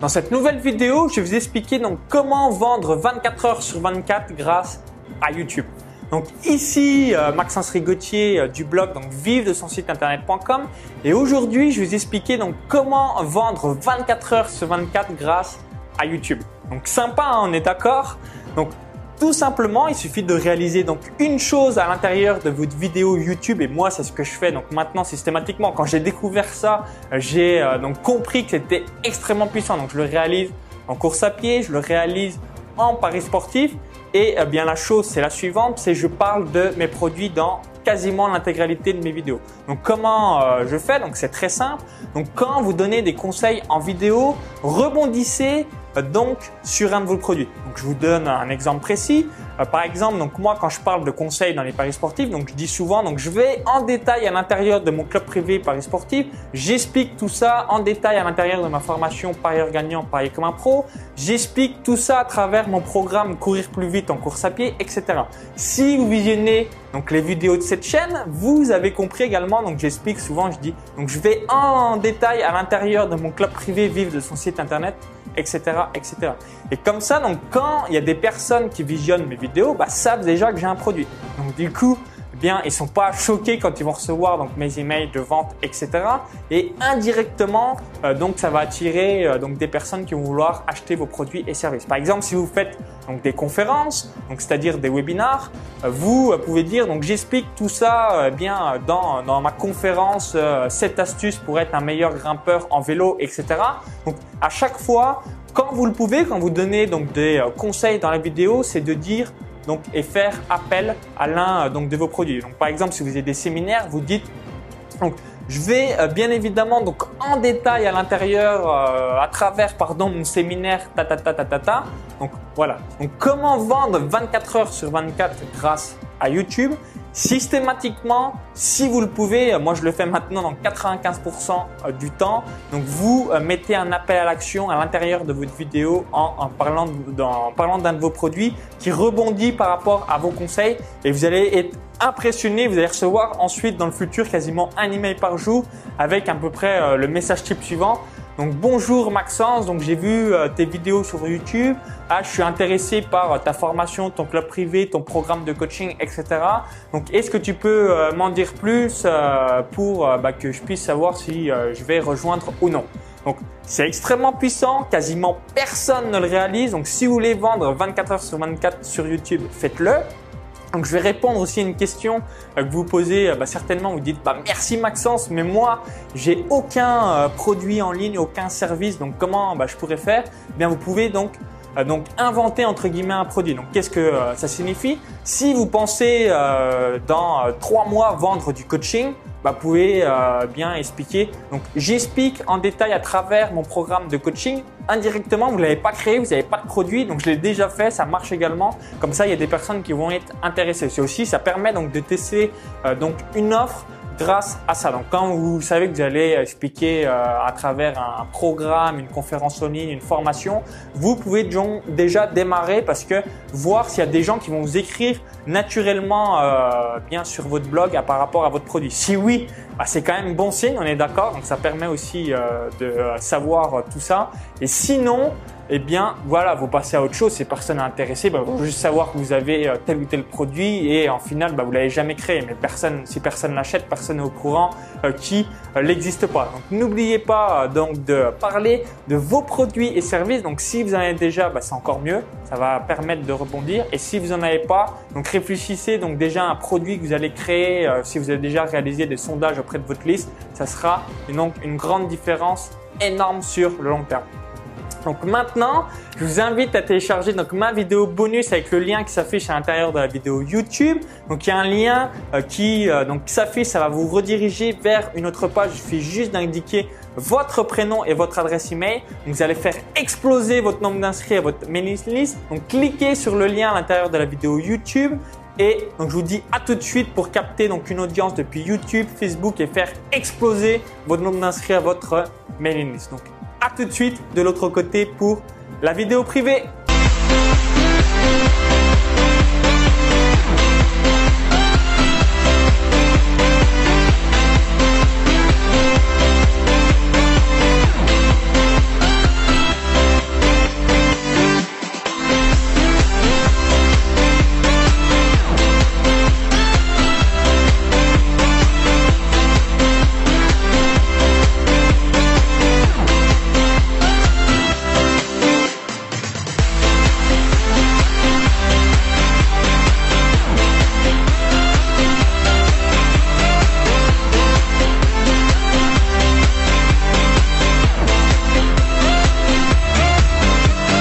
Dans cette nouvelle vidéo, je vais vous expliquer donc comment vendre 24 heures sur 24 grâce à YouTube. Donc ici, euh, Maxence Rigotier euh, du blog donc vive de son site internet.com et aujourd'hui, je vais vous expliquer donc comment vendre 24 heures sur 24 grâce à YouTube. Donc sympa, hein, on est d'accord? Donc tout simplement, il suffit de réaliser donc une chose à l'intérieur de votre vidéo YouTube et moi c'est ce que je fais donc maintenant systématiquement. Quand j'ai découvert ça, j'ai euh, donc compris que c'était extrêmement puissant. Donc je le réalise en course à pied, je le réalise en paris sportif et eh bien la chose c'est la suivante, c'est je parle de mes produits dans quasiment l'intégralité de mes vidéos. Donc comment euh, je fais? Donc c'est très simple. Donc quand vous donnez des conseils en vidéo, rebondissez euh, donc sur un de vos produits. Donc je vous donne un exemple précis. Euh, par exemple, donc moi quand je parle de conseils dans les paris sportifs, donc je dis souvent donc je vais en détail à l'intérieur de mon club privé paris sportif, j'explique tout ça en détail à l'intérieur de ma formation parieur gagnant parier comme un pro, j'explique tout ça à travers mon programme courir plus vite en course à pied, etc. Si vous visionnez donc les vidéos de cette chaîne, vous avez compris également donc j'explique souvent, je dis donc je vais en détail à l'intérieur de mon club privé vivre de son site internet etc., etc. Et comme ça, donc quand il y a des personnes qui visionnent mes vidéos, bah, savent déjà que j'ai un produit. Donc du coup, bien, ils sont pas choqués quand ils vont recevoir donc mes emails de vente, etc. Et indirectement, euh, donc ça va attirer euh, donc des personnes qui vont vouloir acheter vos produits et services. Par exemple, si vous faites donc des conférences, donc c'est-à-dire des webinars, euh, vous pouvez dire donc j'explique tout ça bien dans dans ma conférence 7 astuces pour être un meilleur grimpeur en vélo, etc. Donc à chaque fois, quand vous le pouvez, quand vous donnez donc des conseils dans la vidéo, c'est de dire donc, et faire appel à l'un euh, donc de vos produits. Donc, par exemple, si vous avez des séminaires, vous dites donc je vais euh, bien évidemment donc en détail à l'intérieur euh, à travers pardon mon séminaire ta ta ta ta ta ta. Donc voilà. Donc comment vendre 24 heures sur 24 grâce à YouTube? Systématiquement, si vous le pouvez, euh, moi je le fais maintenant dans 95% euh, du temps, donc vous euh, mettez un appel à l'action à l'intérieur de votre vidéo en, parlant d'un de vos produits qui rebondit par rapport à vos conseils. Et vous allez être impressionné, vous allez recevoir ensuite dans le futur quasiment un email par jour avec à peu près le message type suivant. Donc bonjour Maxence, donc j'ai vu euh, tes vidéos sur YouTube. Ah, je suis intéressé par euh, ta formation, ton club privé, ton programme de coaching, etc. Donc est-ce que tu peux euh, m'en dire plus pour bah, que je puisse savoir si je vais rejoindre ou non? Donc c'est extrêmement puissant, quasiment personne ne le réalise. Donc si vous voulez vendre 24 heures sur 24 sur YouTube, faites-le. Donc je vais répondre aussi à une question euh, que vous posez euh, bah, certainement. Vous dites bah, merci Maxence, mais moi j'ai aucun euh, produit en ligne, aucun service. Donc comment bah, je pourrais faire? Eh Bien vous pouvez donc donc inventer entre guillemets un produit. Donc qu'est-ce que ça signifie? Si vous pensez dans trois mois vendre du coaching, bah, vous pouvez bien expliquer. Donc j'explique en détail à travers mon programme de coaching indirectement, vous ne l'avez pas créé, vous n'avez pas de produit, donc je l'ai déjà fait, ça marche également. Comme ça, il y a des personnes qui vont être intéressées. C'est aussi, ça permet donc de tester euh, donc une offre grâce à ça. Donc quand vous savez que vous allez expliquer euh, à travers un programme, une conférence en ligne, une formation, vous pouvez déjà démarrer parce que voir s'il y a des gens qui vont vous écrire naturellement euh, bien sur votre blog par rapport à votre produit. Si oui, bah, c'est quand même bon signe, on est d'accord. Donc ça permet aussi euh, de savoir tout ça. Et sinon, eh bien voilà, vous passez à autre chose. Ces personnes intéressées bah, vont juste savoir que vous avez euh, tel ou tel produit et en final, bah, vous l'avez jamais créé. Mais personne, si personne l'achète, personne n'est au courant euh, qui euh, n'existe pas. Donc n'oubliez pas donc de parler de vos produits et services. Donc si vous en avez déjà, bah, c'est encore mieux. Ça va permettre de rebondir. Et si vous en avez pas, donc réfléchissez donc déjà à un produit que vous allez créer. si vous avez déjà réalisé des sondages auprès de votre liste, ça sera donc une grande différence énorme sur le long terme. Donc maintenant, je vous invite à télécharger donc ma vidéo bonus avec le lien qui s'affiche à l'intérieur de la vidéo YouTube. Donc il y a un lien euh, qui euh, donc s'affiche, ça va vous rediriger vers une autre page. Il suffit juste d'indiquer votre prénom et votre adresse email. Vous allez faire exploser votre nombre d'inscrits à votre mailing list. Donc cliquez sur le lien à l'intérieur de la vidéo YouTube et donc je vous dis à tout de suite pour capter donc une audience depuis YouTube, Facebook et faire exploser votre nombre d'inscrits à votre mailing list. De suite de l'autre côté pour la vidéo privée.